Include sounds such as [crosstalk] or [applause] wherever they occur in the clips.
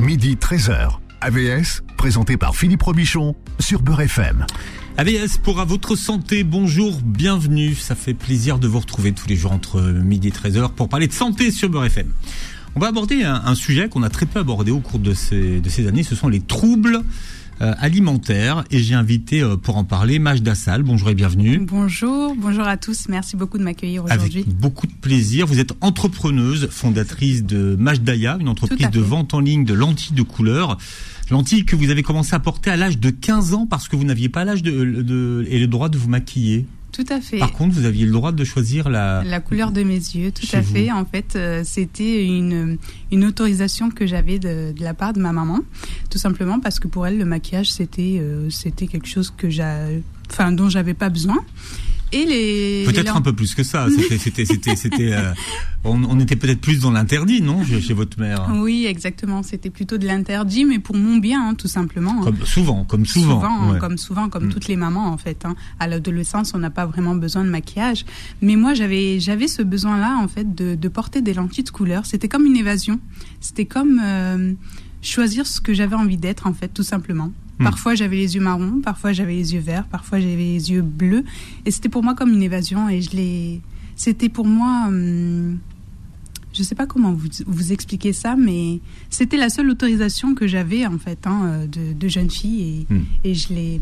midi 13h. AVS, présenté par Philippe Robichon sur Beurre FM. AVS pour à votre santé, bonjour, bienvenue. Ça fait plaisir de vous retrouver tous les jours entre midi et 13h pour parler de santé sur Beurre FM. On va aborder un, sujet qu'on a très peu abordé au cours de ces, de ces années, ce sont les troubles euh, alimentaire et j'ai invité euh, pour en parler Maj Dassal. Bonjour et bienvenue. Bonjour, bonjour à tous. Merci beaucoup de m'accueillir aujourd'hui. Avec beaucoup de plaisir. Vous êtes entrepreneuse, fondatrice de Majdaya, une entreprise de vente en ligne de lentilles de couleur. Lentilles que vous avez commencé à porter à l'âge de 15 ans parce que vous n'aviez pas l'âge de, de, et le droit de vous maquiller. Tout à fait. Par contre, vous aviez le droit de choisir la... La couleur de mes yeux, tout à fait. En fait, euh, c'était une, une autorisation que j'avais de, de, la part de ma maman, tout simplement parce que pour elle, le maquillage, c'était euh, c'était quelque chose que j'ai, enfin, dont j'avais pas besoin. Et les peut-être un peu plus que ça. C'était, [laughs] c'était, c'était, c'était. Euh, on, on, était peut-être plus dans l'interdit, non, chez, votre mère? Oui, exactement. C'était plutôt de l'interdit, mais pour mon bien, hein, tout simplement. Hein. Comme souvent, comme souvent. souvent Comme souvent, comme mm. toutes les mamans en fait. Hein. À l'adolescence, on n'a pas vraiment besoin de maquillage, mais moi, j'avais, j'avais ce besoin-là en fait de, de, porter des lentilles de couleur. C'était comme une évasion. C'était comme euh, choisir ce que j'avais envie d'être en fait, tout simplement. Hmm. Parfois j'avais les yeux marrons, parfois j'avais les yeux verts, parfois j'avais les yeux bleus. Et c'était pour moi comme une évasion et je l'ai. C'était pour moi. Hum, je ne sais pas comment vous, vous expliquer ça, mais c'était la seule autorisation que j'avais en fait hein, euh, de, de, jeune fille et, hmm. et je l'ai.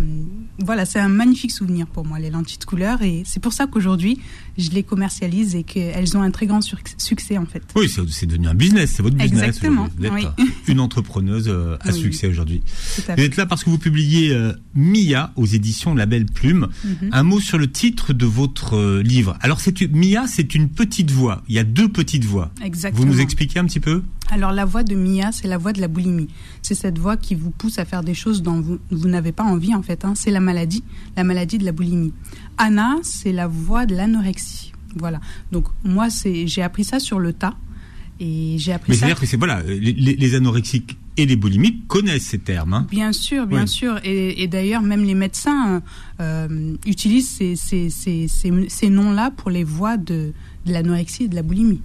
Voilà, c'est un magnifique souvenir pour moi les lentilles de couleur et c'est pour ça qu'aujourd'hui je les commercialise et qu'elles ont un très grand succès en fait. Oui, c'est devenu un business, c'est votre business. Exactement. Vous êtes une entrepreneuse euh, à succès aujourd'hui. Vous êtes là parce que vous publiez euh, Mia aux éditions La Belle Plume. Mhm. Un mot sur le titre de votre livre. Alors c'est Mia, c'est une petite voix. Il y a deux petites voix. Exactement. Vous nous expliquez un petit peu? Alors la voix de Mia, c'est la voix de la boulimie. C'est cette voix qui vous pousse à faire des choses dont vous, vous n'avez pas envie en fait. Hein. C'est la maladie, la maladie de la boulimie. Anna, c'est la voix de l'anorexie. Voilà. Donc moi, c'est j'ai appris ça sur le tas. Et j'ai appris Mais c'est-à-dire que c'est voilà, les, anorexiques et les boulimiques connaissent ces termes. Hein. Bien sûr, bien sûr. Et, d'ailleurs, même les médecins euh, utilisent ces, ces, ces, ces noms-là pour les voix de, de l'anorexie et de la boulimie.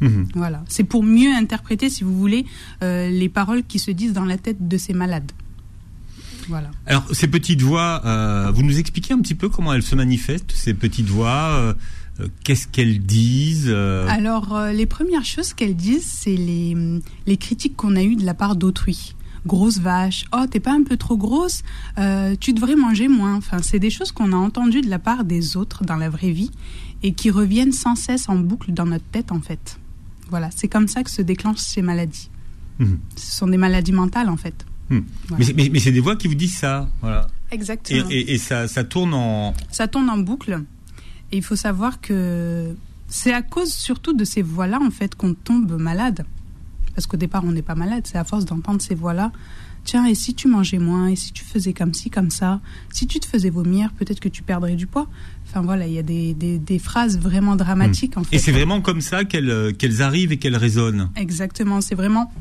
Mhm. Voilà. C'est pour mieux interpréter, si vous voulez, euh, les paroles qui se disent dans la tête de ces malades. Voilà. Alors, ces petites voix, euh, vous nous expliquez un petit peu comment elles se manifestent, ces petites voix euh, Qu'est-ce qu'elles disent Alors, les premières choses qu'elles disent, c'est les, les critiques qu'on a eues de la part d'autrui grosse vache, oh t'es pas un peu trop grosse, tu devrais manger moins. Enfin, c'est des choses qu'on a entendues de la part des autres dans la vraie vie et qui reviennent sans cesse en boucle dans notre tête en fait. Voilà, c'est comme ça que se déclenchent ces maladies. Mhm. Ce sont des maladies mentales en fait. Mhm. Mais, c'est des voix qui vous disent ça, voilà. Exactement. Et, ça, ça, tourne en. Ça tourne en boucle. Et il faut savoir que c'est à cause surtout de ces voix-là en fait qu'on tombe malade. Parce qu'au départ on n'est pas malade, c'est à force d'entendre ces voix-là. Tiens, et si tu mangeais moins, et si tu faisais comme ci, comme ça, si tu te faisais vomir, peut-être que tu perdrais du poids. Enfin voilà, il y a des, des, phrases vraiment dramatiques. Hmm. En fait. Et c'est vraiment comme ça qu'elles euh, qu'elles arrivent et qu'elles résonnent. Exactement, c'est vraiment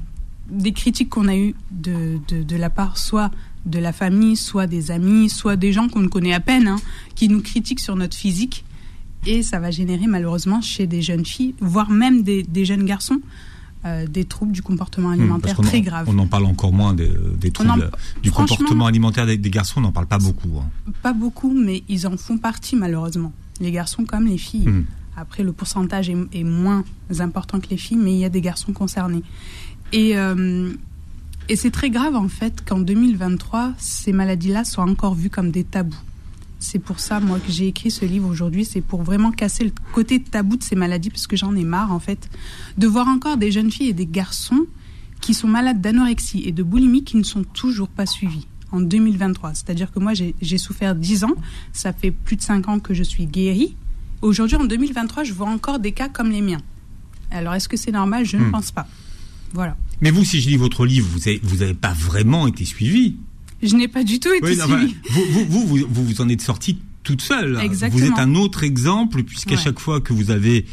des critiques qu'on a eues de, de, de, la part soit de la famille, soit des amis, soit des gens qu'on ne connaît à peine, hein, qui nous critiquent sur notre physique. Et ça va générer malheureusement chez des jeunes filles, voire même des, des jeunes garçons, euh, des troubles du comportement hmm, alimentaire très graves. On en parle encore moins des, troubles du comportement alimentaire des, garçons, on n'en parle pas beaucoup. Hein. Pas beaucoup, mais ils en font partie malheureusement. Les garçons comme les filles. Hmm. Après, le pourcentage est, moins important que les filles, mais il y a des garçons concernés. Et, euh, et c'est très grave en fait qu'en 2023, ces maladies-là soient encore vues comme des tabous. C'est pour ça, moi, que j'ai écrit ce livre aujourd'hui. C'est pour vraiment casser le côté tabou de ces maladies, parce que j'en ai marre, en fait, de voir encore des jeunes filles et des garçons qui sont malades d'anorexie et de boulimie qui ne sont toujours pas suivis en 2023. C'est-à-dire que moi, j'ai souffert 10 ans. Ça fait plus de 5 ans que je suis guérie. Aujourd'hui, en 2023, je vois encore des cas comme les miens. Alors, est-ce que c'est normal? Je ne hmm. pense pas. Voilà. Mais vous, si je lis votre livre, vous n'avez vous avez pas vraiment été suivi. Je n'ai pas du tout été suivie. Vous, vous, vous, vous, vous en êtes sortie toute seule. Exactement. Vous êtes un autre exemple, puisqu'à chaque fois que vous avez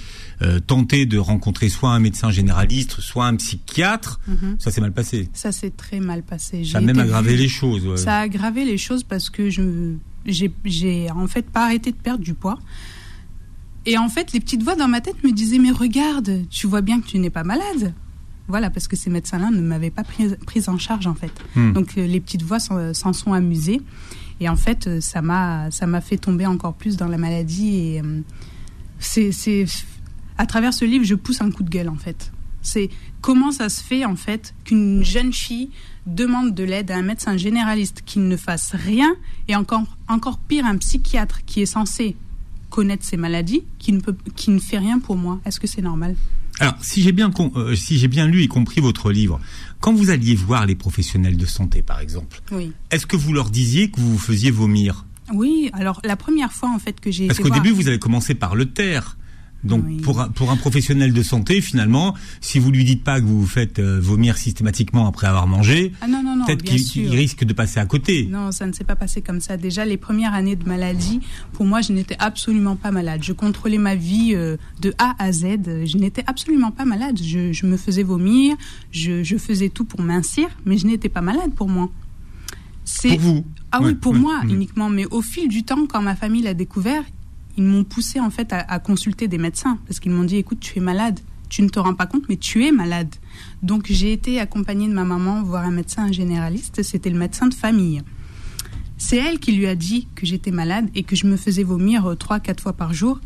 euh, tenté de rencontrer soit un médecin généraliste, soit un psychiatre, mhm. ça s'est mal passé. Ça s'est très mal passé. Ça a même aggravé les choses. Ça a aggravé les choses parce que je j'ai en fait pas arrêté de perdre du poids. Et en fait, les petites voix dans ma tête me disaient mais regarde, tu vois bien que tu n'es pas malade. Voilà, parce que ces médecins-là ne m'avaient pas prise, prise en charge en fait. Hmm. Donc euh, les petites voix s'en sont amusées. Et en fait, euh, ça m'a ça m'a fait tomber encore plus dans la maladie. Et euh, c'est c'est à travers ce livre, je pousse un coup de gueule en fait. C'est comment ça se fait en fait qu'une jeune fille demande de l'aide à un médecin généraliste qui ne fasse rien et encore encore pire un psychiatre qui est censé connaître ses maladies qui ne peut qui ne fait rien pour moi. Est-ce que c'est normal? Alors, si j'ai bien, euh, si j'ai bien lu et compris votre livre, quand vous alliez voir les professionnels de santé, par exemple, Oui. est-ce que vous leur disiez que vous vous faisiez vomir? Oui, alors la première fois en fait que j'ai Parce qu'au début, vous avez commencé par le taire. Donc, Oui. pour, un, pour un professionnel de santé, finalement, si vous lui dites pas que vous vous faites euh, vomir systématiquement après avoir mangé, Ah peut-être qu'il risque de passer à côté. Non, ça ne s'est pas passé comme ça. Déjà, les premières années de maladie, pour moi, je n'étais absolument pas malade. Je contrôlais ma vie euh, de A à Z. Je n'étais absolument pas malade. Je, je me faisais vomir, je, je faisais tout pour mincir, mais je n'étais pas malade pour moi. Pour vous ah oui, pour moi uniquement. Mais au fil du temps, quand ma famille l'a découvert, ils m'ont poussé en fait à, consulter des médecins parce qu'ils m'ont dit écoute, tu es malade. Tu ne te rends pas compte, mais tu es malade. Donc j'ai été accompagnée de ma maman voir un médecin généraliste. C'était le médecin de famille. C'est elle qui lui a dit que j'étais malade et que je me faisais vomir euh, trois, quatre fois par jour.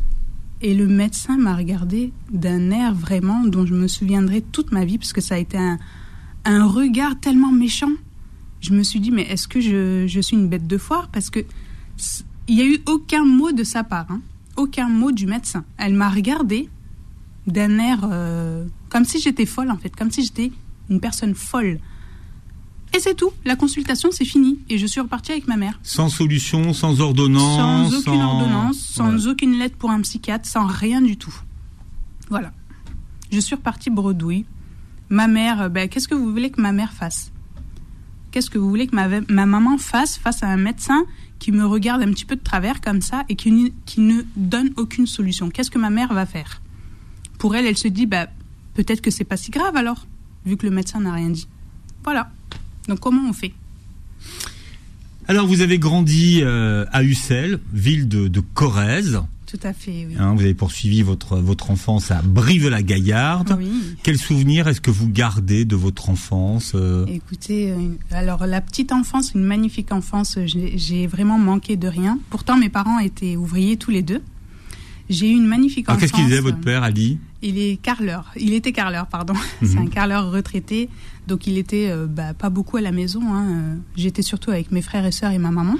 Et le médecin m'a regardé d'un air vraiment dont je me souviendrai toute ma vie parce que ça a été un, regard tellement méchant. Je me suis dit, mais est-ce que je, je suis une bête de foire? Parce que il n'y a eu aucun mot de sa part, hein. aucun mot du médecin. Elle m'a regardé d'un air euh, comme si j'étais folle en fait, comme si j'étais une personne folle. Et c'est tout, la consultation c'est fini et je suis repartie avec ma mère. Sans solution, sans ordonnance. Sans aucune ordonnance, sans Ouais. aucune lettre pour un psychiatre, sans rien du tout. Voilà. Je suis repartie bredouille. Ma mère, euh, ben, qu'est-ce que vous voulez que ma mère fasse? Qu'est-ce que vous voulez que ma, ma maman fasse face à un médecin qui me regarde un petit peu de travers comme ça et qui, ne donne aucune solution? Qu'est-ce que ma mère va faire? Pour elle, elle se dit, bah, peut-être que c'est pas si grave alors, vu que le médecin n'a rien dit. Voilà. Donc comment on fait? Alors, vous avez grandi euh, à Ussel, ville de Corrèze. Tout à fait, oui. Hein, vous avez poursuivi votre, votre enfance à Brive-la-Gaillarde. Oui. Quel souvenir est-ce que vous gardez de votre enfance euh, Écoutez, euh, alors la petite enfance, une magnifique enfance, j'ai vraiment manqué de rien. Pourtant, mes parents étaient ouvriers tous les deux. J'ai eu une magnifique Alors, enfance. qu'est-ce qu'il disait votre père, Ali? Il est carleur. Il était carleur, pardon. Mhm. [laughs] C'est un carleur retraité. Donc il était euh, bah, pas beaucoup à la maison. hein. J'étais surtout avec mes frères et sœurs et ma maman.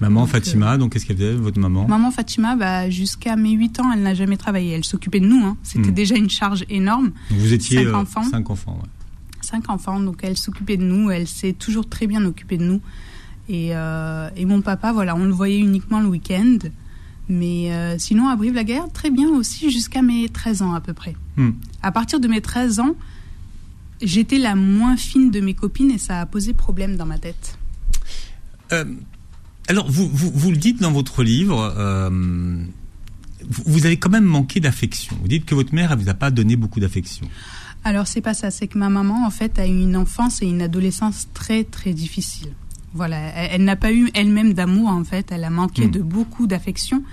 Maman Donc, Fatima, donc qu'est-ce qu'elle faisait, votre maman? Maman Fatima, bah, jusqu'à mes 8 ans, elle n'a jamais travaillé. Elle s'occupait de nous. hein. C'était Mhm. déjà une charge énorme. Donc, Vous étiez Cinq euh, enfants. cinq enfants. ouais. cinq enfants, donc elle s'occupait de nous, elle s'est toujours très bien occupée de nous. Et, euh, et mon papa, voilà, on le voyait uniquement le week-end. Mais euh, sinon, à Brive-la-Gaillarde, très bien aussi jusqu'à mes 13 ans à peu près. Hmm. À partir de mes 13 ans, j'étais la moins fine de mes copines et ça a posé problème dans ma tête. Euh, alors, vous, vous, vous le dites dans votre livre, euh, vous, vous avez quand même manqué d'affection. Vous dites que votre mère, elle vous a pas donné beaucoup d'affection. Alors c'est pas ça, c'est que ma maman en fait a eu une enfance et une adolescence très très difficile. Voilà, elle, elle n'a pas eu elle-même d'amour en fait, elle a manqué Mm. de beaucoup d'affection.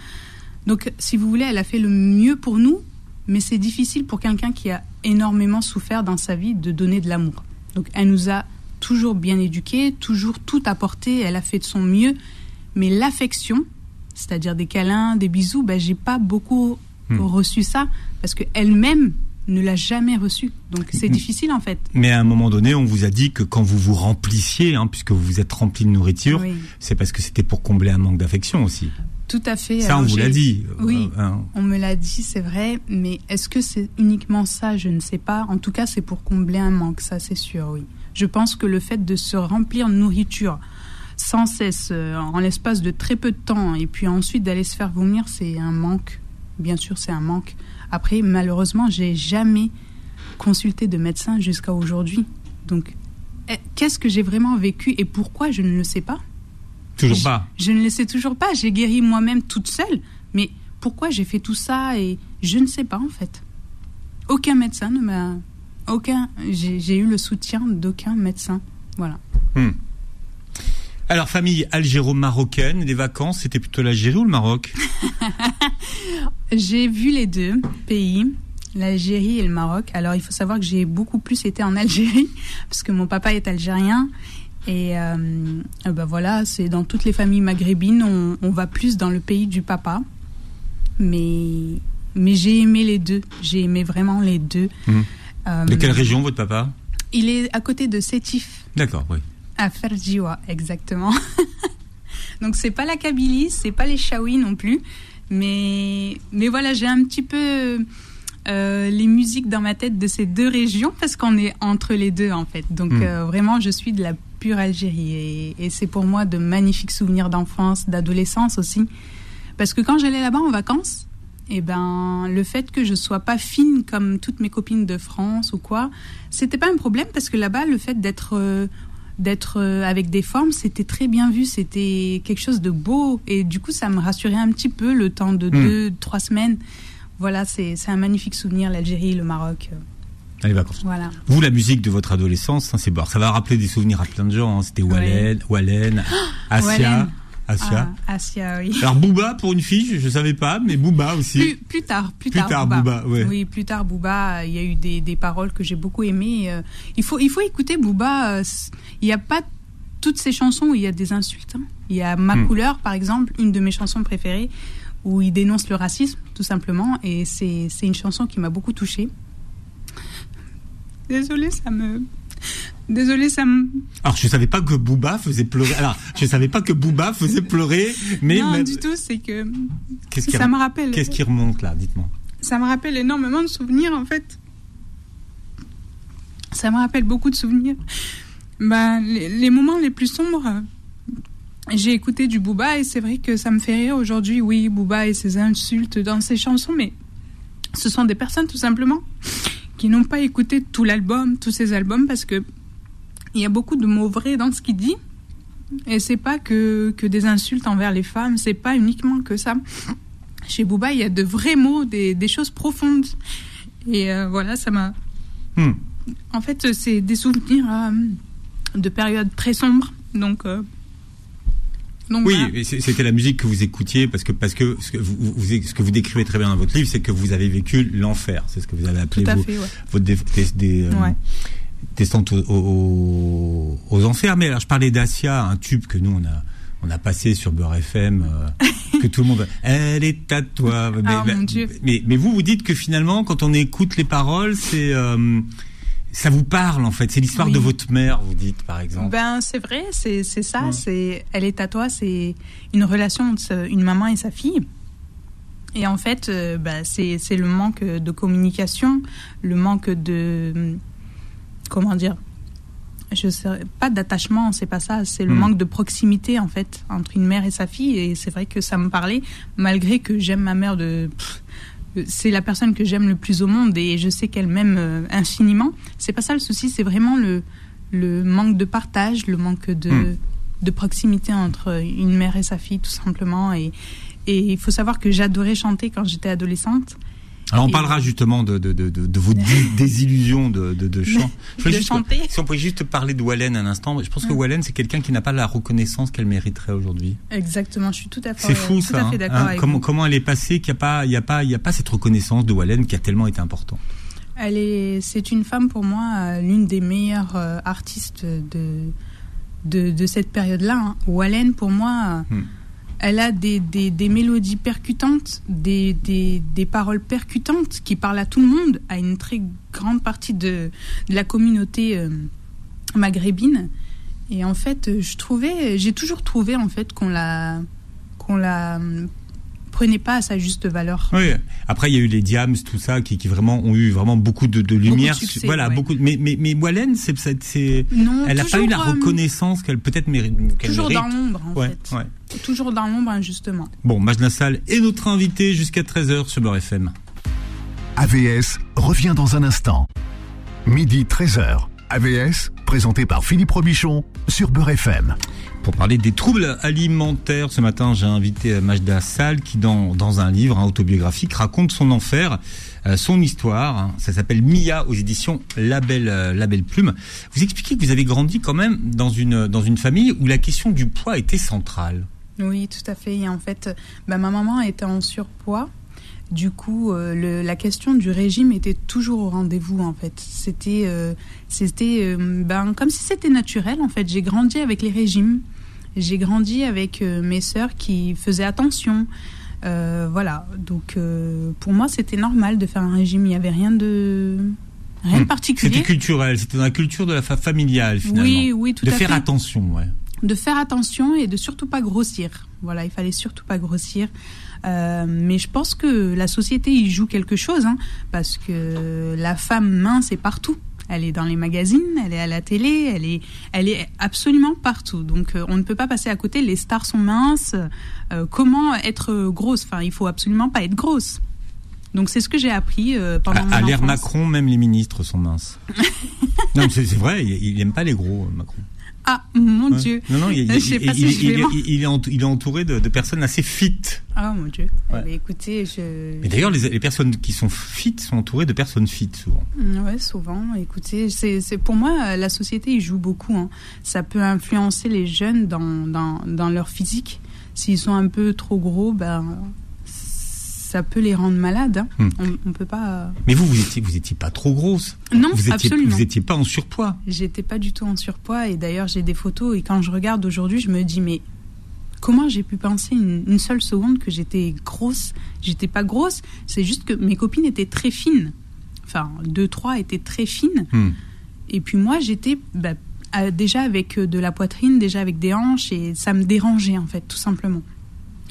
Donc si vous voulez, elle a fait le mieux pour nous, mais c'est difficile pour quelqu'un qui a énormément souffert dans sa vie de donner de l'amour. Donc elle nous a toujours bien éduqués, toujours tout apporté, elle a fait de son mieux, mais l'affection, c'est-à-dire des câlins, des bisous, ben j'ai pas beaucoup Mm. reçu ça parce que elle-même ne l'a jamais reçu. Donc c'est Mm. difficile en fait. Mais à un moment donné, on vous a dit que quand vous vous remplissiez, hein, puisque vous vous êtes rempli de nourriture, Oui, c'est parce que c'était pour combler un manque d'affection aussi. tout à fait. Ça, on vous l'a dit. Oui. Euh, hein. On me l'a dit, c'est vrai, mais est-ce que c'est uniquement ça? Je ne sais pas. En tout cas, c'est pour combler un manque, ça c'est sûr, oui. Je pense que le fait de se remplir de nourriture sans cesse, euh, en l'espace de très peu de temps, et puis ensuite d'aller se faire vomir, c'est un manque. Bien sûr, c'est un manque. Après, malheureusement, j'ai jamais consulté de médecin jusqu'à aujourd'hui. Donc, eh, qu'est-ce que j'ai vraiment vécu et pourquoi je ne le sais pas Toujours Je- pas. Je ne le sais toujours pas. J'ai guéri moi-même toute seule. Mais pourquoi j'ai fait tout ça et je ne sais pas en fait. Aucun médecin ne m'a. Aucun. J'ai j'ai eu le soutien d'aucun médecin. Voilà. Alors, famille algéro-marocaine, les vacances, c'était plutôt l'Algérie ou le Maroc [laughs] J'ai vu les deux pays. l'Algérie et le Maroc. Alors il faut savoir que j'ai beaucoup plus été en Algérie [laughs] parce que mon papa est algérien et euh, ben voilà, c'est dans toutes les familles maghrébines, on, on, va plus dans le pays du papa. Mais mais j'ai aimé les deux. J'ai aimé vraiment les deux. Mmh. Euh, de quelle région votre papa? Il est à côté de Sétif. D'accord, oui. À Ferjiwa, exactement. [laughs] Donc c'est pas la Kabylie, c'est pas les Chaouis non plus, mais mais voilà, j'ai un petit peu euh, les musiques dans ma tête de ces deux régions parce qu'on est entre les deux en fait. Donc mmh. euh, vraiment, je suis de la pure Algérie et, et c'est pour moi de magnifiques souvenirs d'enfance, d'adolescence aussi. Parce que quand j'allais là-bas en vacances, et eh ben le fait que je sois pas fine comme toutes mes copines de France ou quoi, c'était pas un problème parce que là-bas le fait d'être euh, d'être euh, avec des formes, c'était très bien vu, c'était quelque chose de beau et du coup ça me rassurait un petit peu le temps de Hmm. deux, trois semaines. Voilà, c'est un magnifique souvenir l'Algérie, le Maroc. euh, Les vacances. Voilà. Vous, la musique de votre adolescence, hein, c'est bon. Ça va rappeler des souvenirs à plein de gens. hein. C'était Wallen, Wallen, Asia, Wallen. Asia. Ah, Asia, oui. Alors Booba pour une fille, je, je savais pas, mais Booba aussi. Plus, plus tard, plus, Plus tard, Booba, ouais. Oui, plus tard, Booba, il y a eu des, des paroles que j'ai beaucoup aimées. euh, Il faut, il faut écouter Booba. euh, Il n'y a pas toutes ces chansons où il y a des insultes. hein. Il y a Ma Hmm. couleur, par exemple, une de mes chansons préférées, où il dénonce le racisme, tout simplement. Et c'est c'est une chanson qui m'a beaucoup touchée. Désolée, ça me... Désolée, ça me... Alors je savais pas que Booba faisait pleurer. Alors je savais pas que Booba faisait pleurer, mais non, mais- du tout, c'est que... qu'est-ce qui, Ça me rappelle... qu'est-ce qui remonte là Dites-moi. ça me rappelle énormément de souvenirs en fait. Ça me rappelle beaucoup de souvenirs. Ben, les, les moments les plus sombres, j'ai écouté du Booba et c'est vrai que ça me fait rire aujourd'hui. Oui, Booba et ses insultes dans ses chansons, mais ce sont des personnes tout simplement qui n'ont pas écouté tout l'album, tous ses albums, parce que il y a beaucoup de mots vrais dans ce qu'il dit. Et c'est pas que, que des insultes envers les femmes, c'est pas uniquement que ça. Chez Booba, il y a de vrais mots, des, des choses profondes. Et euh, voilà, ça m'a. Hmm. En fait, c'est des souvenirs euh, de périodes très sombres. Donc. euh, donc Oui, voilà. c'était la musique que vous écoutiez parce que parce que ce que vous, vous- ce que vous décrivez très bien dans votre livre, c'est que vous avez vécu l'enfer. C'est ce que vous avez appelé Tout à vos- fait, ouais. dé- des, des, euh, Ouais. Descente aux, aux, aux enfers. Mais alors, je parlais d'Asia, un tube que nous on a on a passé sur Beurre FM, euh, [laughs] que tout le monde. Elle est à toi. Mais, Ah, mais- mon Dieu. mais mais vous vous dites que finalement, quand on écoute les paroles, c'est euh, ça vous parle en fait. C'est l'histoire Oui. de votre mère, vous dites par exemple. Ben, c'est vrai, c'est ça. Ouais. C'est Elle est à toi, c'est une relation entre une maman et sa fille. Et en fait, euh, ben, c'est c'est le manque de communication, le manque de. Comment dire je sais pas d'attachement, c'est pas ça, c'est le Hmm. manque de proximité en fait entre une mère et sa fille et c'est vrai que ça me parlait malgré que j'aime ma mère de c'est la personne que j'aime le plus au monde et je sais qu'elle m'aime euh, infiniment. C'est pas ça le souci, c'est vraiment le le manque de partage, le manque de Hmm. de proximité entre une mère et sa fille tout simplement et et il faut savoir que j'adorais chanter quand j'étais adolescente. Alors on parlera justement de, de, de, vos dé- [laughs] désillusions de, de, de chant. Je juste- chanter. Si on pouvait juste parler de Wallen un instant, je pense que Mm. Wallen c'est quelqu'un qui n'a pas la reconnaissance qu'elle mériterait aujourd'hui. Exactement, je suis tout à fait C'est fou tout ça. à fait hein, d'accord hein, avec comment, vous. comment elle est passée qu'il n'y a pas, il y a pas, il y a pas cette reconnaissance de Wallen qui a tellement été importante. Elle est, c'est une femme pour moi l'une des meilleures euh, artistes de, de, de cette période-là. Hein. Wallen pour moi, Hmm. Elle a des, des, mélodies percutantes, des, des, paroles percutantes qui parlent à tout le monde, à une très grande partie de, de la communauté euh, maghrébine. Et en fait, euh, je trouvais, j'ai toujours trouvé en fait qu'on la, qu'on la prenait pas à sa juste valeur. Oui. Après, il y a eu les Diams, tout ça, qui, qui vraiment ont eu vraiment beaucoup de, de lumière. succès, voilà, ouais. beaucoup. de- Mais, mais, mais Wallen, c'est, c'est, elle n'a pas eu la toujours, euh, reconnaissance qu'elle peut-être mérite. qu'elle Toujours mérite. dans l'ombre, en Ouais, fait. ouais. Toujours dans l'ombre, injustement. Bon, Majna Sall est notre invité jusqu'à 13h sur Beurre FM. AVS revient dans un instant. Midi 13h. AVS, présenté par Philippe Robichon sur Beurre FM. Pour parler des troubles alimentaires, ce matin, j'ai invité Majda Sall qui, dans, dans un livre hein, autobiographique, raconte son enfer, euh, son histoire. Ça s'appelle Mia aux éditions Label, euh, Label Plume. Vous expliquez que vous avez grandi quand même dans une, dans une famille où la question du poids était centrale. Oui, tout à fait. Et en fait, bah, ma maman était en surpoids. Du coup, euh, la question du régime était toujours au rendez-vous en fait. C'était, euh, ben comme si c'était naturel en fait. J'ai grandi avec les régimes. J'ai grandi avec mes sœurs qui faisaient attention. voilà. Donc pour moi, c'était normal de faire un régime. Il n'y avait rien de rien de hmm. particulier. C'était culturel. C'était dans la culture de la familiale finalement. Oui, oui, tout de à fait. De faire attention, ouais de faire attention et de surtout pas grossir. Voilà, il fallait surtout pas grossir. Euh, mais je pense que la société y joue quelque chose, hein, parce que la femme mince est partout. Elle est dans les magazines, elle est à la télé, elle est, elle est absolument partout. Donc euh, on ne peut pas passer à côté. Les stars sont minces. Euh, comment être grosse? Enfin, il faut absolument pas être grosse. Donc c'est ce que j'ai appris pendant à, mon À l'ère Macron, même les ministres sont minces. [laughs] non, c'est vrai, il n'aime pas les gros, Macron. Ah, mon Dieu. Non, non, il, est, entouré de, personnes assez fit. Ah, mon Dieu. Eh écoutez, je... Mais d'ailleurs, les, personnes qui sont fit sont entourées de personnes fit, souvent. Mm, oui, souvent. Écoutez, c'est pour moi, la société, il joue beaucoup. Hein. Ça peut influencer les jeunes dans, dans, dans leur physique. S'ils sont un peu trop gros, ben, ça peut les rendre malades. Hein. Hmm. On, peut pas. Mais vous, vous étiez, vous étiez pas trop grosse. Non, vous étiez, absolument. Vous étiez pas en surpoids. J'étais pas du tout en surpoids et d'ailleurs j'ai des photos et quand je regarde aujourd'hui, je me dis mais comment j'ai pu penser une, seule seconde que j'étais grosse? J'étais pas grosse. C'est juste que mes copines étaient très fines. Enfin, deux trois étaient très fines. Hmm. Et puis moi, j'étais bah, déjà avec de la poitrine, déjà avec des hanches et ça me dérangeait en fait, tout simplement.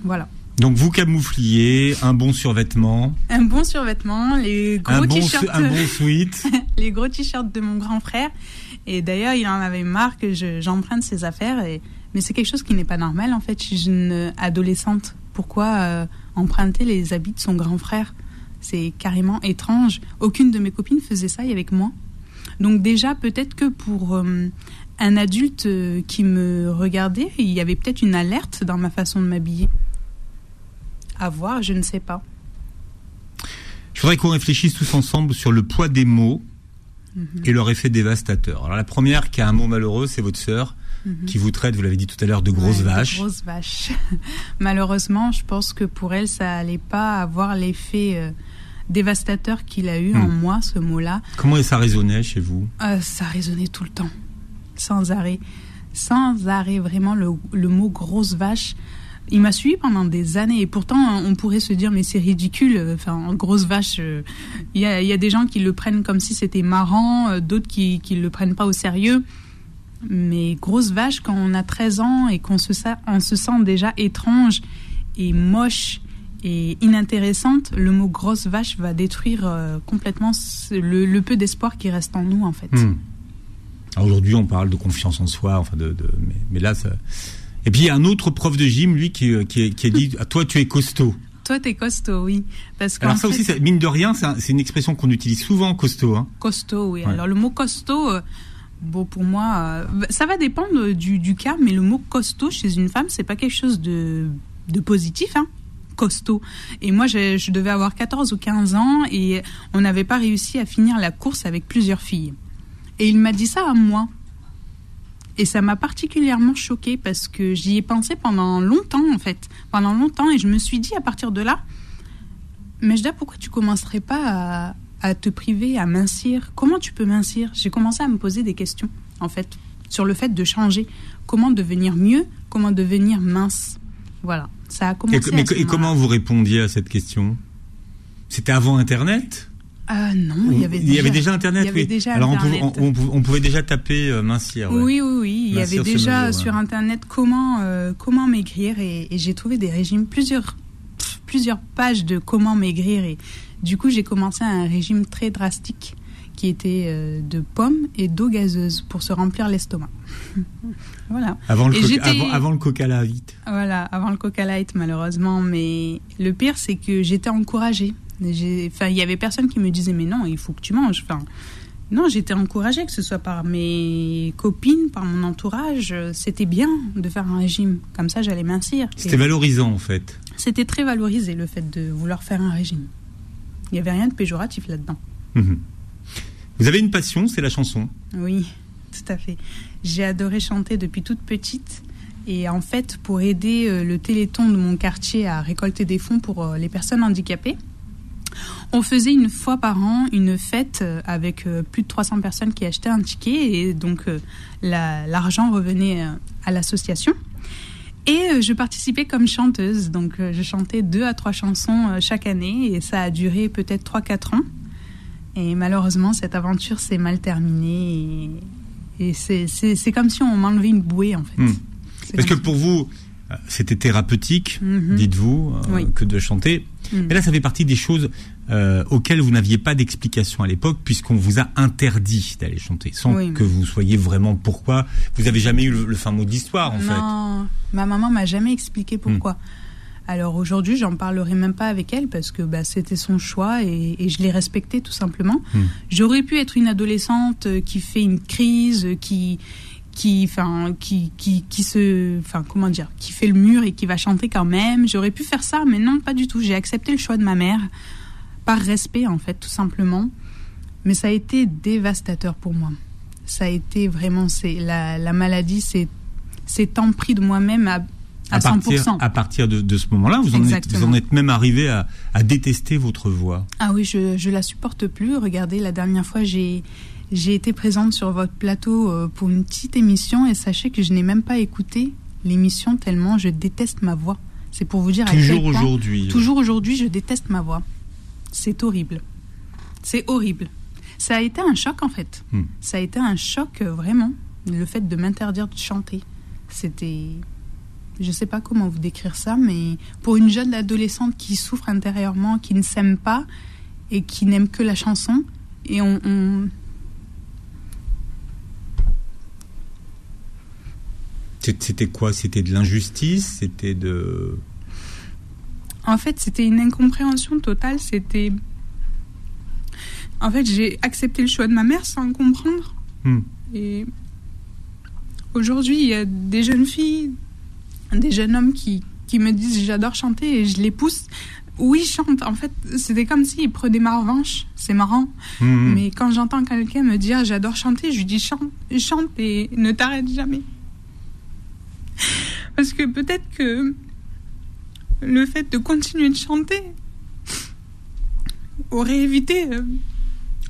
Voilà. Donc vous camoufliez, un bon survêtement. Un bon survêtement, les gros t-shirts. Un bon sweat. [laughs] les gros t-shirts de mon grand frère. Et d'ailleurs, il en avait marre que j'emprunte ses affaires. Et, mais c'est quelque chose qui n'est pas normal en fait chez une adolescente. Pourquoi euh, emprunter les habits de son grand frère? C'est carrément étrange. Aucune de mes copines faisait ça avec moi. Donc déjà, peut-être que pour euh, un adulte euh, qui me regardait, il y avait peut-être une alerte dans ma façon de m'habiller à voir, je ne sais pas. Je voudrais qu'on réfléchisse tous ensemble sur le poids des mots mhm. et leur effet dévastateur. Alors la première qui a un mot malheureux, c'est votre sœur mhm. qui vous traite, vous l'avez dit tout à l'heure, de grosse vache. De grosse vache. [laughs] Malheureusement, je pense que pour elle, ça allait pas avoir l'effet euh, dévastateur qu'il a eu en hmm. moi, ce mot-là. Comment ça résonnait chez vous? Euh, Ça résonnait tout le temps, sans arrêt. Sans arrêt, vraiment, le, le mot grosse vache il m'a suivi pendant des années et pourtant on pourrait se dire mais c'est ridicule, enfin grosse vache. Euh, il y, a, des gens qui le prennent comme si c'était marrant, euh, d'autres qui ne le prennent pas au sérieux. Mais grosse vache, quand on a 13 ans et qu'on se, se sent déjà étrange et moche et inintéressante, le mot grosse vache va détruire euh, complètement le, peu d'espoir qui reste en nous en fait. Hmm. Aujourd'hui on parle de confiance en soi, enfin de, mais, mais là ça et puis il y a un autre prof de gym, lui, qui, euh, qui, qui a dit ah, Toi, tu es costaud. Toi, tu es costaud, oui. Parce Alors, ça aussi, mine de rien, c'est une expression qu'on utilise souvent, costaud. Hein. Costaud, oui. Alors, le mot costaud, euh, bon, pour moi, euh, ça va dépendre du, du, cas, mais le mot costaud chez une femme, c'est pas quelque chose de, de positif, hein costaud. Et moi, je, je, devais avoir 14 ou 15 ans et on n'avait pas réussi à finir la course avec plusieurs filles. Et il m'a dit ça à moi. Et ça m'a particulièrement choquée parce que j'y ai pensé pendant longtemps, en fait. Pendant longtemps. Et je me suis dit à partir de là, mais je dis pourquoi tu commencerais pas à, te priver, à mincir? Comment tu peux mincir? J'ai commencé à me poser des questions, en fait, sur le fait de changer. Comment devenir mieux? Comment devenir mince? Voilà. Ça a commencé. Et, et comment vous répondiez à cette question? C'était avant Internet? Ah non, il y avait déjà, il y avait déjà Internet. oui. Alors On, pouvait, déjà taper euh, mincir. Oui, oui, oui. Il y avait déjà sur Internet comment euh, comment maigrir et, j'ai trouvé des régimes plusieurs plusieurs pages de comment maigrir et du coup j'ai commencé un régime très drastique qui était euh, de pommes et d'eau gazeuse pour se remplir l'estomac. [laughs] voilà. Avant le, avant, le Coca Light. Voilà, avant le Coca Light malheureusement. Mais le pire c'est que j'étais encouragée Enfin, il y avait personne qui me disait mais non, il faut que tu manges. Enfin, non, j'étais encouragée, que ce soit par mes copines, par mon entourage. C'était bien de faire un régime. Comme ça, j'allais mincir. C'était valorisant, en fait. C'était très valorisé, le fait de vouloir faire un régime. Il n'y avait rien de péjoratif là-dedans. Mhm. Vous avez une passion, c'est la chanson. Oui, tout à fait. J'ai adoré chanter depuis toute petite. Et en fait, pour aider euh, le téléthon de mon quartier à récolter des fonds pour euh, les personnes handicapées, On faisait une fois par an une fête euh, avec euh, plus de 300 personnes qui achetaient un ticket et donc euh, l'argent revenait à l'association. Et je participais comme chanteuse, donc je chantais deux à trois chansons chaque année et ça a duré peut-être 3-4 ans. Et malheureusement, cette aventure s'est mal terminée et, c'est comme si on m'enlevait une bouée en fait. Hmm. Parce que pour vous, c'était thérapeutique, mhm. dites-vous, que de chanter. Mm. Et là, ça fait partie des choses euh, auxquelles vous n'aviez pas d'explication à l'époque, puisqu'on vous a interdit d'aller chanter, sans que vous soyez vraiment pourquoi. Vous avez jamais eu le, fin mot d'histoire, en fait. Non, ma maman m'a jamais expliqué pourquoi. Mm. Alors aujourd'hui, j'en parlerai même pas avec elle parce que bah, c'était son choix et, je l'ai respecté tout simplement. Mm. J'aurais pu être une adolescente qui fait une crise, qui qui, enfin, qui, qui, qui se, enfin, comment dire, qui fait le mur et qui va chanter quand même. J'aurais pu faire ça, mais non, pas du tout. J'ai accepté le choix de ma mère par respect, en fait, tout simplement. Mais ça a été dévastateur pour moi. Ça a été vraiment, c'est la, la maladie, c'est, c'est pris de moi-même à, à, 100%. Partir, à partir de, de ce moment-là, vous en, êtes, vous en êtes même arrivé à, à détester votre voix. Ah oui, je, je la supporte plus. Regardez, la dernière fois, j'ai j'ai été présente sur votre plateau euh, pour une petite émission et sachez que je n'ai même pas écouté l'émission tellement je déteste ma voix. C'est pour vous dire toujours aujourd'hui. Toujours aujourd'hui, je déteste ma voix. C'est horrible. C'est horrible. Ça a été un choc en fait. Hmm. Ça a été un choc euh, vraiment. Le fait de m'interdire de chanter, c'était je ne sais pas comment vous décrire ça, mais pour une jeune adolescente qui souffre intérieurement, qui ne s'aime pas et qui n'aime que la chanson, et on, C'était quoi? C'était de l'injustice? C'était de... En fait, c'était une incompréhension totale. C'était... En fait, j'ai accepté le choix de ma mère sans comprendre. Hmm. Et aujourd'hui, il y a des jeunes filles, des jeunes hommes qui, qui me disent j'adore chanter et je les pousse. Oui, chante. En fait, c'était comme s'ils prenaient ma revanche. C'est marrant. Hmm. Mais quand j'entends quelqu'un me dire j'adore chanter, je lui dis chante, chante et ne t'arrête jamais. [laughs] Parce que peut-être que le fait de continuer de chanter aurait évité. Euh,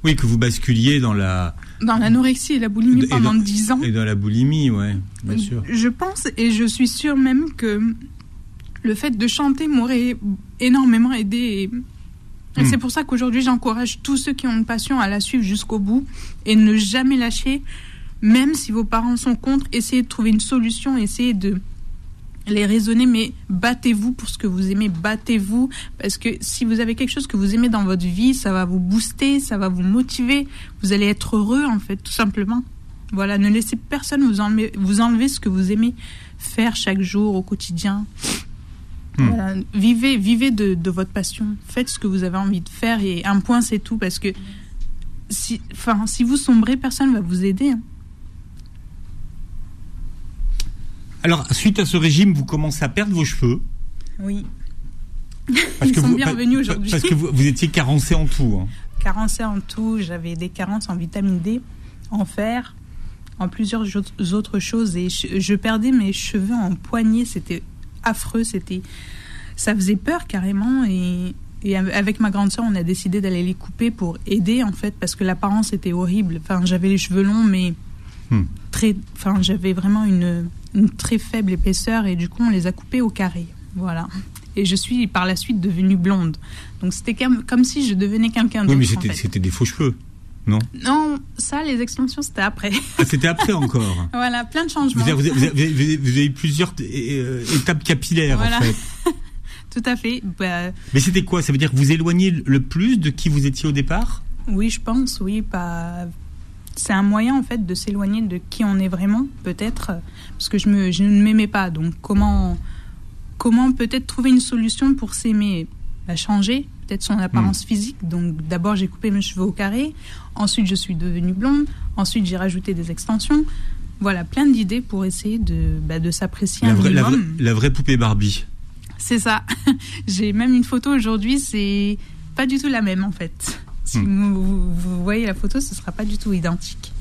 oui, que vous basculiez dans la. Dans l'anorexie et la boulimie pendant dix ans. Et dans la boulimie, ouais, bien sûr. Je pense et je suis sûre même que le fait de chanter m'aurait énormément aidé. Et, hmm. c'est pour ça qu'aujourd'hui, j'encourage tous ceux qui ont une passion à la suivre jusqu'au bout et ne jamais lâcher même si vos parents sont contre, essayez de trouver une solution, essayez de les raisonner, mais battez-vous pour ce que vous aimez, battez-vous, parce que si vous avez quelque chose que vous aimez dans votre vie, ça va vous booster, ça va vous motiver, vous allez être heureux en fait, tout simplement. Voilà, ne laissez personne vous enlever, vous enlever ce que vous aimez faire chaque jour, au quotidien. Hmm. vivez, vivez de, de, votre passion, faites ce que vous avez envie de faire et un point c'est tout, parce que si, enfin, si vous sombrez, personne ne va vous aider. Hein. Alors, suite à ce régime, vous commencez à perdre vos cheveux. Oui. Parce Ils que sont vous, bienvenus aujourd'hui. Parce que vous, étiez carencé en tout. Hein. Carencé en tout. J'avais des carences en vitamine D, en fer, en plusieurs autres choses. Et je, perdais mes cheveux en poignée. C'était affreux. C'était, ça faisait peur carrément. Et, et avec ma grande soeur, on a décidé d'aller les couper pour aider en fait, parce que l'apparence était horrible. Enfin, j'avais les cheveux longs, mais hmm. très, enfin, j'avais vraiment une une très faible épaisseur et du coup on les a coupés au carré. Voilà. Et je suis par la suite devenue blonde. Donc c'était comme, comme si je devenais quelqu'un d'autre. Oui, mais c'était des faux cheveux. Non? Non, ça, les extensions, c'était après. Ah, c'était après encore [laughs] Voilà, plein de changements. Vous avez, vous avez, plusieurs euh, étapes capillaires, en fait. [laughs] Tout à fait. Bah, mais c'était quoi? Ça veut dire que vous éloignez le plus de qui vous étiez au départ? Oui, je pense, oui. Pas c'est un moyen en fait de s'éloigner de qui on est vraiment, peut-être, parce que je, me, je ne m'aimais pas. Donc comment, comment peut-être trouver une solution pour s'aimer? Bah, Changer peut-être son apparence hmm. physique. Donc d'abord j'ai coupé mes cheveux au carré, ensuite je suis devenue blonde, ensuite j'ai rajouté des extensions. Voilà, plein d'idées pour essayer de, bah, de s'apprécier un. La, vraie poupée Barbie. C'est ça. [laughs] j'ai même une photo aujourd'hui, c'est pas du tout la même en fait. Si hmm. vous, voyez la photo, ce ne sera pas du tout identique.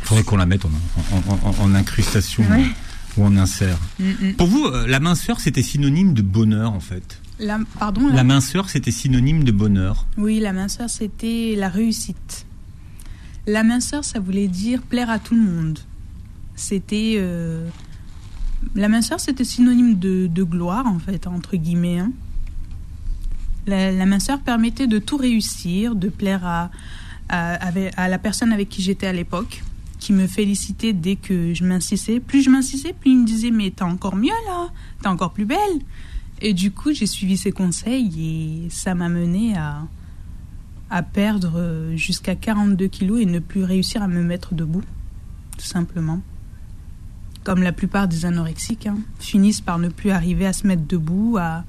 Il faudrait qu'on la mette en, incrustation ou en insert. Mm, mm. Pour vous, euh, la minceur, c'était synonyme de bonheur, en fait? La, pardon La minceur, c'était synonyme de bonheur? Oui, la minceur, c'était la réussite. La minceur, ça voulait dire plaire à tout le monde. C'était. euh, la minceur, c'était synonyme de, de gloire, en fait, entre guillemets. hein. La, minceur permettait de tout réussir, de plaire à, à, la personne avec qui j'étais à l'époque, qui me félicitait dès que je m'insistais. Plus je m'insistais, plus il me disait Mais t'es encore mieux là, t'es encore plus belle. Et du coup, j'ai suivi ses conseils et ça m'a mené à, à perdre jusqu'à 42 kilos et ne plus réussir à me mettre debout, tout simplement. Comme la plupart des anorexiques, hein, finissent par ne plus arriver à se mettre debout, à,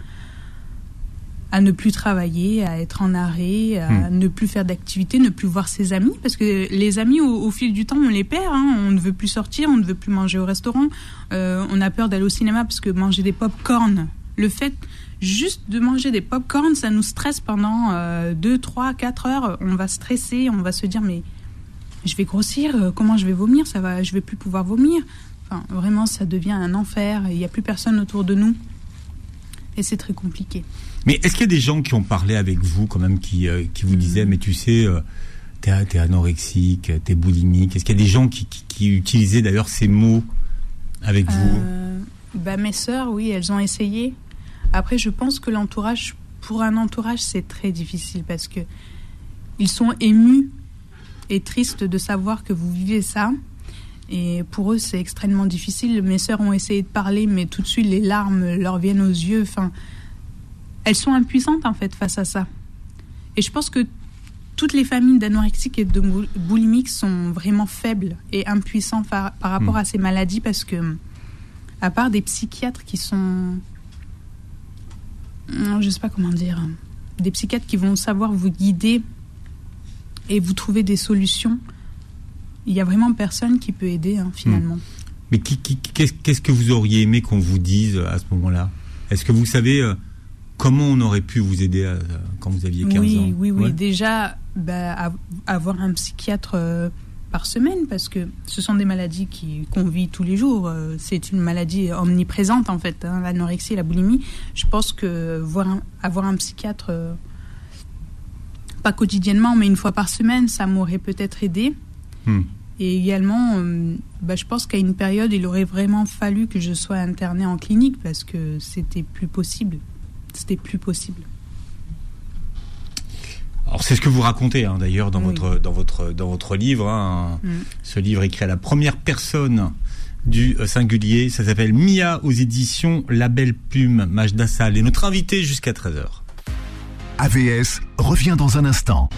à ne plus travailler, à être en arrêt, à ne plus faire d'activité, ne plus voir ses amis. Parce que les amis, au, au fil du temps, on les perd. hein. On ne veut plus sortir, on ne veut plus manger au restaurant. Euh, on a peur d'aller au cinéma parce que manger des pop-corn, le fait juste de manger des pop-corn, ça nous stresse pendant 2, 3, 4 heures. On va stresser, on va se dire mais je vais grossir, euh, comment je vais vomir, ça va, je vais plus pouvoir vomir. Enfin, vraiment, ça devient un enfer. Il n'y a plus personne autour de nous. Et c'est très compliqué. Mais est-ce qu'il y a des gens qui ont parlé avec vous, quand même, qui, euh, qui vous disaient, mais tu sais, euh, t'es, anorexique, t'es boulimique? Est-ce qu'il y a des gens qui, qui, qui utilisaient d'ailleurs ces mots avec vous? Euh, bah, mes sœurs, oui, elles ont essayé. Après, je pense que l'entourage, pour un entourage, c'est très difficile parce que ils sont émus et tristes de savoir que vous vivez ça. Et pour eux, c'est extrêmement difficile. Mes sœurs ont essayé de parler, mais tout de suite, les larmes leur viennent aux yeux. Enfin, elles sont impuissantes, en fait, face à ça. Et je pense que toutes les familles d'anorexiques et de bou- boulimiques sont vraiment faibles et impuissantes par, par rapport Mm. à ces maladies parce que, à part des psychiatres qui sont. Non, Je sais pas comment dire. Des psychiatres qui vont savoir vous guider et vous trouver des solutions. Il y a vraiment personne qui peut aider, hein, finalement. Mais qui- qu'est-ce, qu'est-ce que vous auriez aimé qu'on vous dise à ce moment-là? Est-ce que vous savez euh, comment on aurait pu vous aider à- quand vous aviez 15 oui, ans Oui, oui, Ouais. Déjà, bah, av- avoir un psychiatre euh, par semaine, parce que ce sont des maladies qui- qu'on vit tous les jours. euh, c'est une maladie omniprésente, en fait, hein, l'anorexie et la boulimie. Je pense que voir un- avoir un psychiatre, euh, pas quotidiennement, mais une fois par semaine, ça m'aurait peut-être aidé. Hmm. Et également, euh, bah, je pense qu'à une période, il aurait vraiment fallu que je sois internée en clinique parce que c'était plus possible. C'était plus possible. Alors c'est ce que vous racontez hein, d'ailleurs dans Oui. votre dans votre dans votre livre, hein, Mm. ce livre écrit à la première personne du euh, singulier. Ça s'appelle Mia aux éditions La Belle Plume, Majda Sall. Et notre invité jusqu'à 13h. AVS revient dans un instant.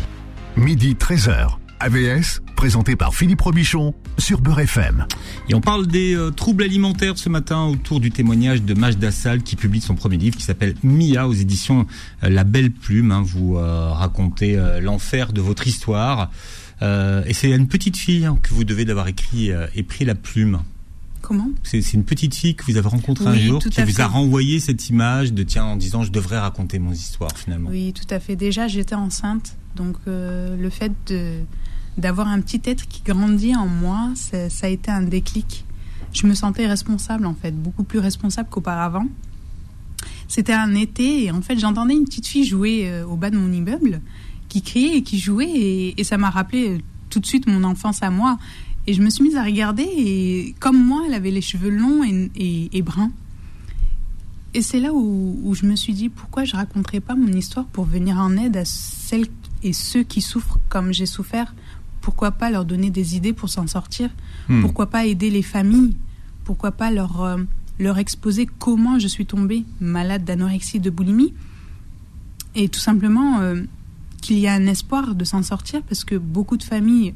Midi 13h. AVS, présenté par Philippe Robichon sur Beurre FM. Et on parle des euh, troubles alimentaires ce matin autour du témoignage de Majda Sall qui publie son premier livre qui s'appelle Mia aux éditions euh, La Belle Plume. hein. vous euh, racontez l'enfer de votre histoire. Et c'est une petite fille hein, que vous devez d'avoir écrit et pris la plume. Comment C'est une petite fille que vous avez rencontrée un jour qui vous fait. a renvoyé cette image de tiens en disant je devrais raconter mon histoire finalement. Oui, tout à fait. Déjà, j'étais enceinte, donc euh, le fait d'avoir un petit être qui grandit en moi, ça, ça a été un déclic. Je me sentais responsable en fait, beaucoup plus responsable qu'auparavant. C'était un été et en fait j'entendais une petite fille jouer euh, au bas de mon immeuble, qui criait et qui jouait et, et ça m'a rappelé euh, tout de suite mon enfance à moi. Et je me suis mise à regarder et comme moi, elle avait les cheveux longs et, et- et bruns. Et c'est là où, où je me suis dit pourquoi je raconterais pas mon histoire pour venir en aide à celles et ceux qui souffrent comme j'ai souffert? Pourquoi pas leur donner des idées pour s'en sortir? Hmm. Pourquoi pas aider les familles? Pourquoi pas leur, euh, leur exposer comment je suis tombée malade d'anorexie et de boulimie? Et tout simplement euh, qu'il y a un espoir de s'en sortir parce que beaucoup de familles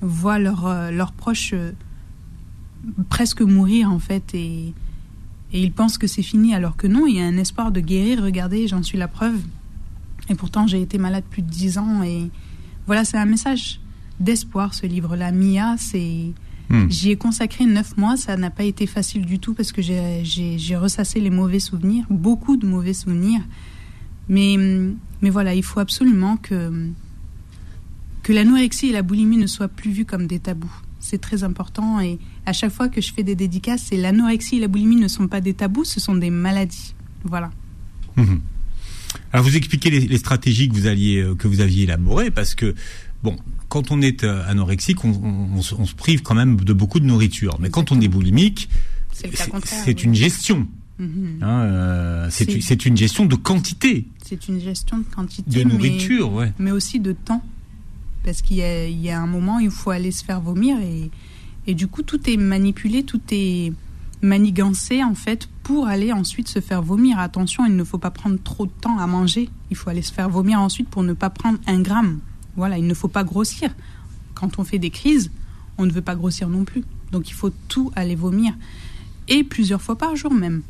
voient leurs euh, leurs proches euh, presque mourir en fait et, et ils pensent que c'est fini alors que non, il y a un espoir de guérir. Regardez, j'en suis la preuve. Et pourtant, j'ai été malade plus de 10 ans et voilà, c'est un message d'espoir ce livre-là. Mia, c'est Hmm. J'y ai consacré neuf mois, ça n'a pas été facile du tout parce que j'ai ressassé les mauvais souvenirs, beaucoup de mauvais souvenirs. Mais, mais voilà, il faut absolument que, que l'anorexie et la boulimie ne soient plus vues comme des tabous. C'est très important et à chaque fois que je fais des dédicaces, c'est l'anorexie et la boulimie ne sont pas des tabous, ce sont des maladies. Voilà. Mhm. Alors vous expliquez les, stratégies que vous alliez euh, que vous aviez élaborées parce que bon, quand on est euh, anorexique, on, se prive quand même de beaucoup de nourriture. Mais quand on est boulimique, c'est une gestion. Mhm. Hein, euh, c'est une gestion de quantité. C'est une gestion de quantité. De nourriture, mais, ouais. Mais aussi de temps. Parce qu'il y, a un moment, il faut aller se faire vomir et, du coup, tout est manipulé, tout est manigancé en fait pour aller ensuite se faire vomir. Attention, il ne faut pas prendre trop de temps à manger. Il faut aller se faire vomir ensuite pour ne pas prendre un gramme. Voilà, il ne faut pas grossir. Quand on fait des crises, on ne veut pas grossir non plus. Donc il faut tout aller vomir. Et plusieurs fois par jour même.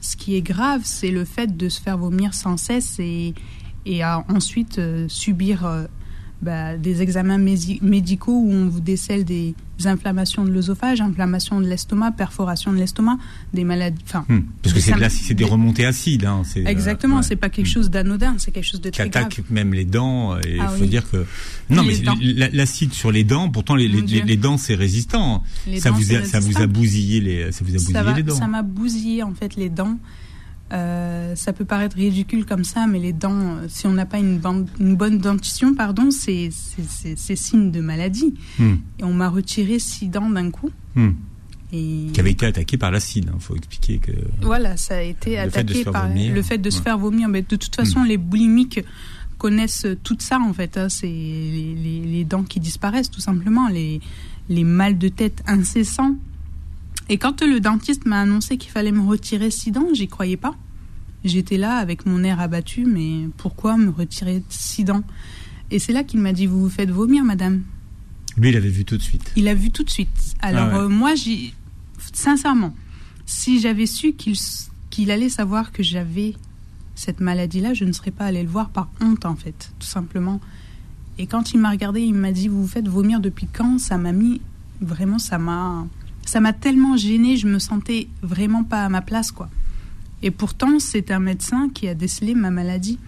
Ce qui est grave, c'est le fait de se faire vomir sans cesse et, et à ensuite euh, subir euh, bah, des examens médicaux où on vous décèle des inflammations de l'œsophage, inflammation de l'estomac, perforation de l'estomac, des maladies. Enfin, hmm. parce que c'est des remontées acides. Hein, Exactement, euh, c'est pas quelque hmm. chose d'anodin, c'est quelque chose de très grave. Attaque même les dents. Et il ah faut dire que non, mais l'acide sur les dents, pourtant les, les, dents c'est résistant. ça vous a, ça vous a bousillé les, ça vous a bousillé les dents. Ça m'a bousillé en fait les dents. Euh, ça peut paraître ridicule comme ça, mais les dents, euh, si on n'a pas une, une, bonne dentition, pardon, c'est signe de maladie. Hmm. Et on m'a retiré six dents d'un coup. Hmm. Et... Qui avait été attaqué par l'acide, il hein, faut expliquer que. Voilà, ça a été attaqué par le fait de se faire vomir. Mais de toute façon, hmm. les boulimiques connaissent tout ça en fait. Hein. c'est les, les, dents qui disparaissent tout simplement, les, les mal de tête incessants et quand le dentiste m'a annoncé qu'il fallait me retirer six dents, j'y croyais pas. J'étais là avec mon air abattu, mais pourquoi me retirer six dents? Et c'est là qu'il m'a dit Vous vous faites vomir, madame. Lui, il avait vu tout de suite. Il a vu tout de suite. Alors, ah euh, moi, j'ai. Sincèrement, si j'avais su qu'il qu'il allait savoir que j'avais cette maladie-là, je ne serais pas allée le voir par honte, en fait, tout simplement. Et quand il m'a regardé, il m'a dit Vous vous faites vomir depuis quand? Ça m'a mis. Vraiment, ça m'a ça m'a tellement gênée, je me sentais vraiment pas à ma place, quoi. Et pourtant, c'est un médecin qui a décelé ma maladie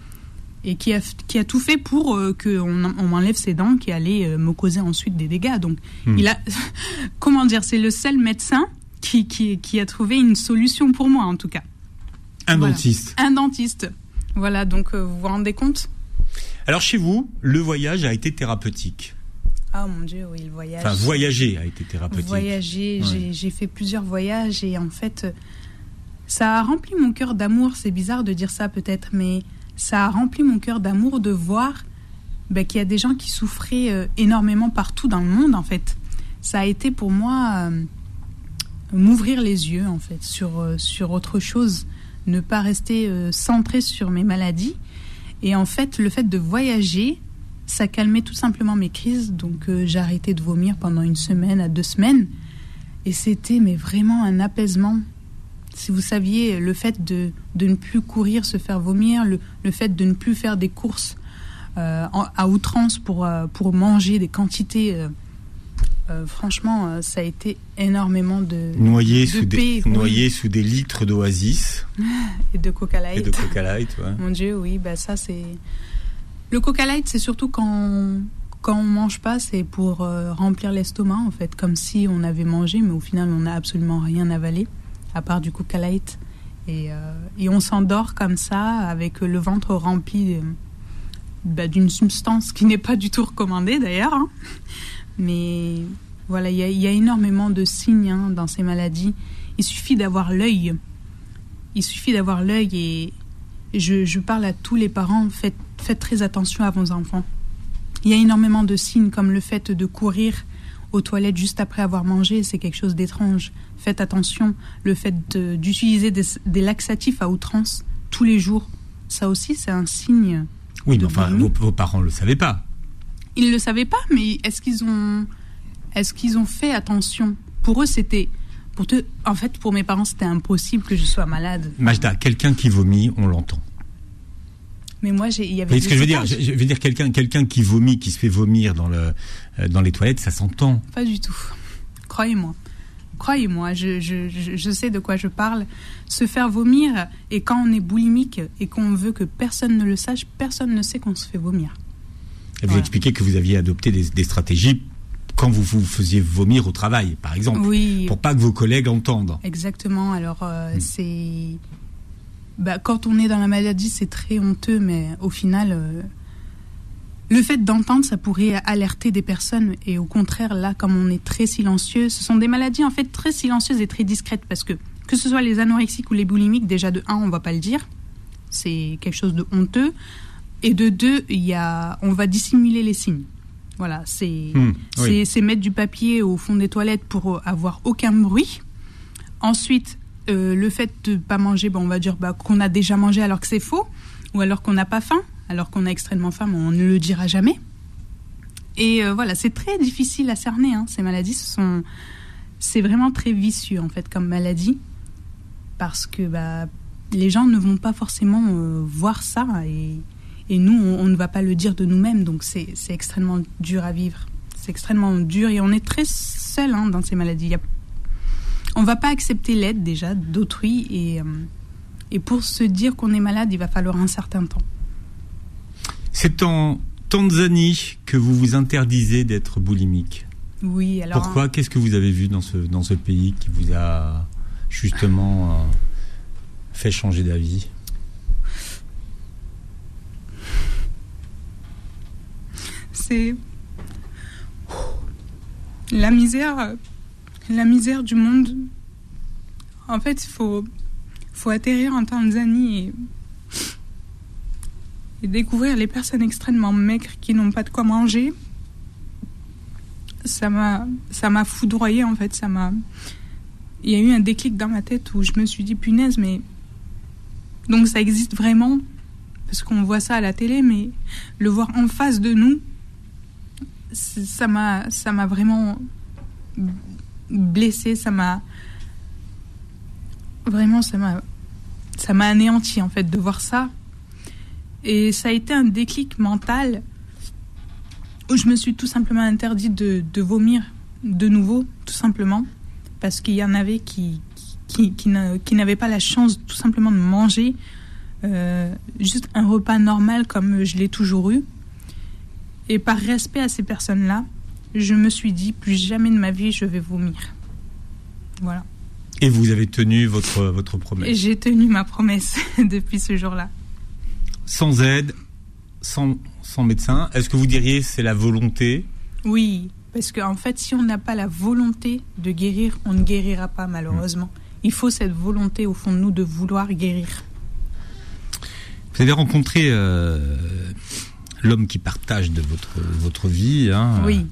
et qui a, qui a tout fait pour euh, qu'on on, m'enlève ses dents qui allaient euh, me causer ensuite des dégâts. Donc, hmm. il a, [laughs] comment dire, c'est le seul médecin qui, qui, qui, a trouvé une solution pour moi, en tout cas. Un dentiste. Un dentiste. Voilà, donc euh, vous vous rendez compte? Alors, chez vous, le voyage a été thérapeutique. Ah mon Dieu, oui, le voyage. Enfin, voyager a été thérapeutique. Voyager, j'ai fait plusieurs voyages et en fait, ça a rempli mon cœur d'amour. C'est bizarre de dire ça peut-être, mais ça a rempli mon cœur d'amour de voir ben, qu'il y a des gens qui souffraient euh, énormément partout dans le monde en fait. Ça a été pour moi euh, m'ouvrir les yeux en fait sur, euh, sur autre chose, ne pas rester centré sur mes maladies. Et en fait, le fait de voyager, ça calmait tout simplement mes crises, donc euh, j'ai arrêté de vomir pendant une semaine à deux semaines. Et c'était mais vraiment un apaisement. Si vous saviez, le fait de, de ne plus courir, se faire vomir, le, le, fait de ne plus faire des courses euh, à outrance pour, euh, pour manger des quantités, franchement, ça a été énormément de, noyé sous des Noyé sous des litres d'oasis. [laughs] Et de Coca Light. Et de Coca Light, ouais. Mon Dieu, oui, bah ça c'est le Coca Light, c'est surtout quand, quand on mange pas, c'est pour euh, remplir l'estomac, en fait, comme si on avait mangé, mais au final, on n'a absolument rien avalé, à part du Coca Light. Et, euh, et on s'endort comme ça, avec le ventre rempli bah, d'une substance qui n'est pas du tout recommandée, d'ailleurs. Hein. Mais voilà, il y, a énormément de signes hein, dans ces maladies. Il suffit d'avoir l'œil. Il suffit d'avoir l'œil et, je, parle à tous les parents, faites, faites très attention à vos enfants. Il y a énormément de signes comme le fait de courir aux toilettes juste après avoir mangé, c'est quelque chose d'étrange. Faites attention, le fait d'utiliser des, laxatifs à outrance tous les jours, ça aussi c'est un signe. Oui, mais enfin, vos, parents ne le savaient pas. Ils ne le savaient pas, mais est-ce qu'ils ont, est qu'ils ont fait attention? Pour eux, c'était pour te, en fait, pour mes parents, c'était impossible que je sois malade. Majda, quelqu'un qui vomit, on l'entend. Mais moi, il y avait. ce que je veux dire Je veux dire quelqu'un, quelqu'un qui vomit, qui se fait vomir dans le, euh, dans les toilettes, ça s'entend. Pas du tout. Croyez-moi. Croyez-moi, je, je, je, sais de quoi je parle. Se faire vomir, et quand on est boulimique et qu'on veut que personne ne le sache, personne ne sait qu'on se fait vomir. Et vous expliquez que vous aviez adopté des, des stratégies quand vous vous faisiez vomir au travail, par exemple, oui. pour pas que vos collègues entendent. Exactement. Alors euh, hmm. c'est bah, quand on est dans la maladie, c'est très honteux, mais au final, euh, le fait d'entendre, ça pourrait alerter des personnes. Et au contraire, là, comme on est très silencieux, ce sont des maladies en fait très silencieuses et très discrètes parce que que ce soit les anorexiques ou les boulimiques, déjà de un, on va pas le dire, c'est quelque chose de honteux, et de deux, il y a, on va dissimuler les signes. Voilà, c'est Hmm, oui. c'est mettre du papier au fond des toilettes pour avoir aucun bruit. Ensuite, euh, le fait de pas manger, bon, on va dire bah, qu'on a déjà mangé alors que c'est faux, ou alors qu'on n'a pas faim, alors qu'on a extrêmement faim, on ne le dira jamais. Et euh, voilà, c'est très difficile à cerner. hein, ces maladies, ce sont, c'est vraiment très vicieux en fait comme maladie, parce que bah, les gens ne vont pas forcément euh, voir ça et, et nous, on, ne va pas le dire de nous-mêmes, donc c'est extrêmement dur à vivre. C'est extrêmement dur et on est très seul hein, dans ces maladies. On va pas accepter l'aide déjà d'autrui et, euh, et pour se dire qu'on est malade, il va falloir un certain temps. C'est en Tanzanie que vous vous interdisez d'être boulimique. Oui, alors. Pourquoi? Qu'est-ce que vous avez vu dans ce, dans ce pays qui vous a justement euh, fait changer d'avis? C'est la misère, la misère du monde. En fait, il faut, faut atterrir en Tanzanie et, découvrir les personnes extrêmement maigres qui n'ont pas de quoi manger. Ça m'a, ça m'a foudroyé en fait. Ça m'a, il y a eu un déclic dans ma tête où je me suis dit punaise, mais donc ça existe vraiment? Parce qu'on voit ça à la télé, mais le voir en face de nous, ça m'a ça m'a vraiment blessé ça m'a vraiment ça m'a ça m'a anéanti en fait de voir ça. Et ça a été un déclic mental où je me suis tout simplement interdit de, vomir de nouveau tout simplement parce qu'il y en avait qui qui n'avaient pas la chance tout simplement de manger euh, juste un repas normal comme je l'ai toujours eu. Et par respect à ces personnes-là, je me suis dit plus jamais de ma vie je vais vomir. Voilà. Et vous avez tenu votre, votre promesse? j'ai tenu ma promesse [laughs] depuis ce jour-là. Sans aide, sans, sans médecin, est-ce que vous diriez c'est la volonté? Oui, parce qu'en fait, si on n'a pas la volonté de guérir, on ne guérira pas malheureusement. Il faut cette volonté au fond de nous de vouloir guérir. Vous avez rencontré euh, l'homme qui partage de votre, votre vie. Hein, Oui.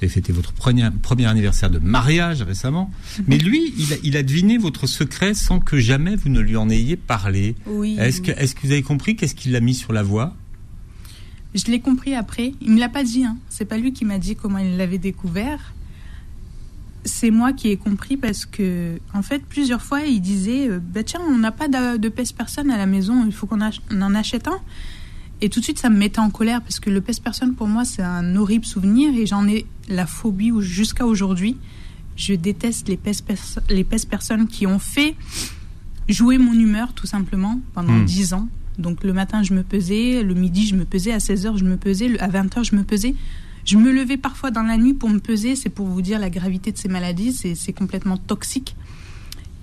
Vous avez fêté votre premier, premier anniversaire de mariage récemment. Mais lui, il a, il a deviné votre secret sans que jamais vous ne lui en ayez parlé. Oui. Est-ce que, est-ce que vous avez compris qu'est-ce qu'il a mis sur la voie? Je l'ai compris après. Il me l'a pas dit. Hein. C'est pas lui qui m'a dit comment il l'avait découvert. C'est moi qui ai compris parce que, en fait, plusieurs fois, il disait euh, bah, Tiens, on n'a pas de, de pèse-personne à la maison, il faut qu'on ach- en achète un. Et tout de suite, ça me mettait en colère parce que le pèse-personne, pour moi, c'est un horrible souvenir et j'en ai la phobie jusqu'à aujourd'hui. Je déteste les pèse-perso- les pèse-personnes qui ont fait jouer mon humeur, tout simplement, pendant Hmm. 10 ans. Donc le matin, je me pesais, le midi, je me pesais, à 16h, je me pesais, à 20h, je me pesais. Je me levais parfois dans la nuit pour me peser, c'est pour vous dire la gravité de ces maladies, c'est c'est complètement toxique.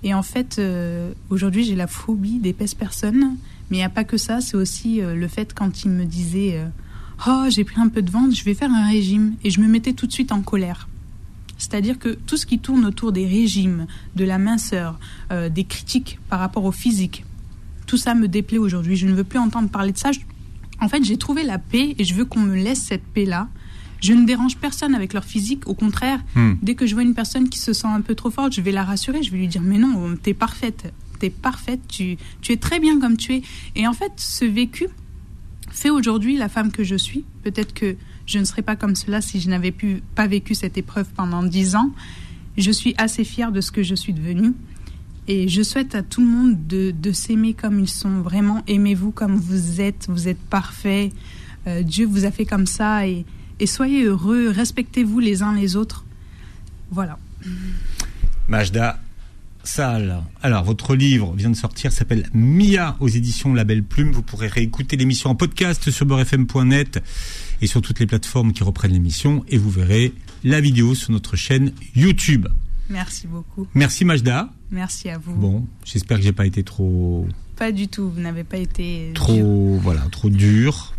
Et en fait, euh, aujourd'hui, j'ai la phobie des pèse-personnes, mais il n'y a pas que ça, c'est aussi euh, le fait quand il me disait euh, Oh, j'ai pris un peu de ventre, je vais faire un régime, et je me mettais tout de suite en colère. C'est-à-dire que tout ce qui tourne autour des régimes, de la minceur, euh, des critiques par rapport au physique, tout ça me déplaît aujourd'hui. Je ne veux plus entendre parler de ça. Je- En fait, j'ai trouvé la paix et je veux qu'on me laisse cette paix-là. Je ne dérange personne avec leur physique. Au contraire, Hmm. dès que je vois une personne qui se sent un peu trop forte, je vais la rassurer. Je vais lui dire Mais non, t'es parfaite. T'es parfaite. Tu, tu es très bien comme tu es. Et en fait, ce vécu fait aujourd'hui la femme que je suis. Peut-être que je ne serais pas comme cela si je n'avais pu, pas vécu cette épreuve pendant dix ans. Je suis assez fière de ce que je suis devenue. Et je souhaite à tout le monde de, de s'aimer comme ils sont. Vraiment, aimez-vous comme vous êtes. Vous êtes parfait. Euh, Dieu vous a fait comme ça. Et, et soyez heureux. Respectez-vous les uns les autres. Voilà. Majda Sal. Alors, votre livre vient de sortir, s'appelle Mia aux éditions La Belle Plume. Vous pourrez réécouter l'émission en podcast sur beurrefm.net et sur toutes les plateformes qui reprennent l'émission. Et vous verrez la vidéo sur notre chaîne YouTube. Merci beaucoup. Merci Majda. Merci à vous. Bon, j'espère que j'ai pas été trop Pas du tout, vous n'avez pas été trop, voilà, trop dur.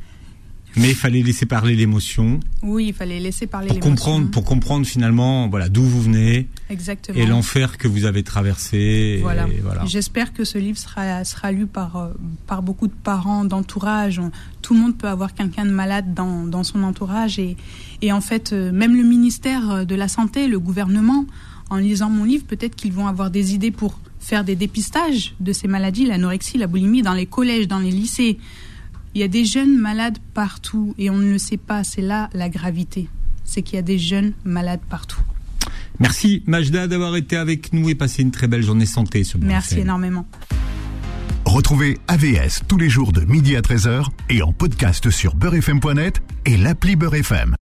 Mais il fallait laisser parler l'émotion. Oui, il fallait laisser parler l'émotion. Pour comprendre, pour comprendre finalement, voilà, d'où vous venez. Exactement. Et l'enfer que vous avez traversé. Voilà. voilà. J'espère que ce livre sera, sera lu par, euh, par beaucoup de parents, d'entourage. Tout le monde peut avoir quelqu'un de malade dans, dans son entourage. Et, et en fait, euh, même le ministère de la Santé, le gouvernement, en lisant mon livre, peut-être qu'ils vont avoir des idées pour faire des dépistages de ces maladies, l'anorexie, la boulimie, dans les collèges, dans les lycées. Il y a des jeunes malades partout et on ne le sait pas. C'est là la gravité. C'est qu'il y a des jeunes malades partout. Merci Majda d'avoir été avec nous et passé une très belle journée santé sur Merci énormément. Retrouvez AVS tous les jours de midi à 13h et en podcast sur beurrefm.net et l'appli Beurrefm.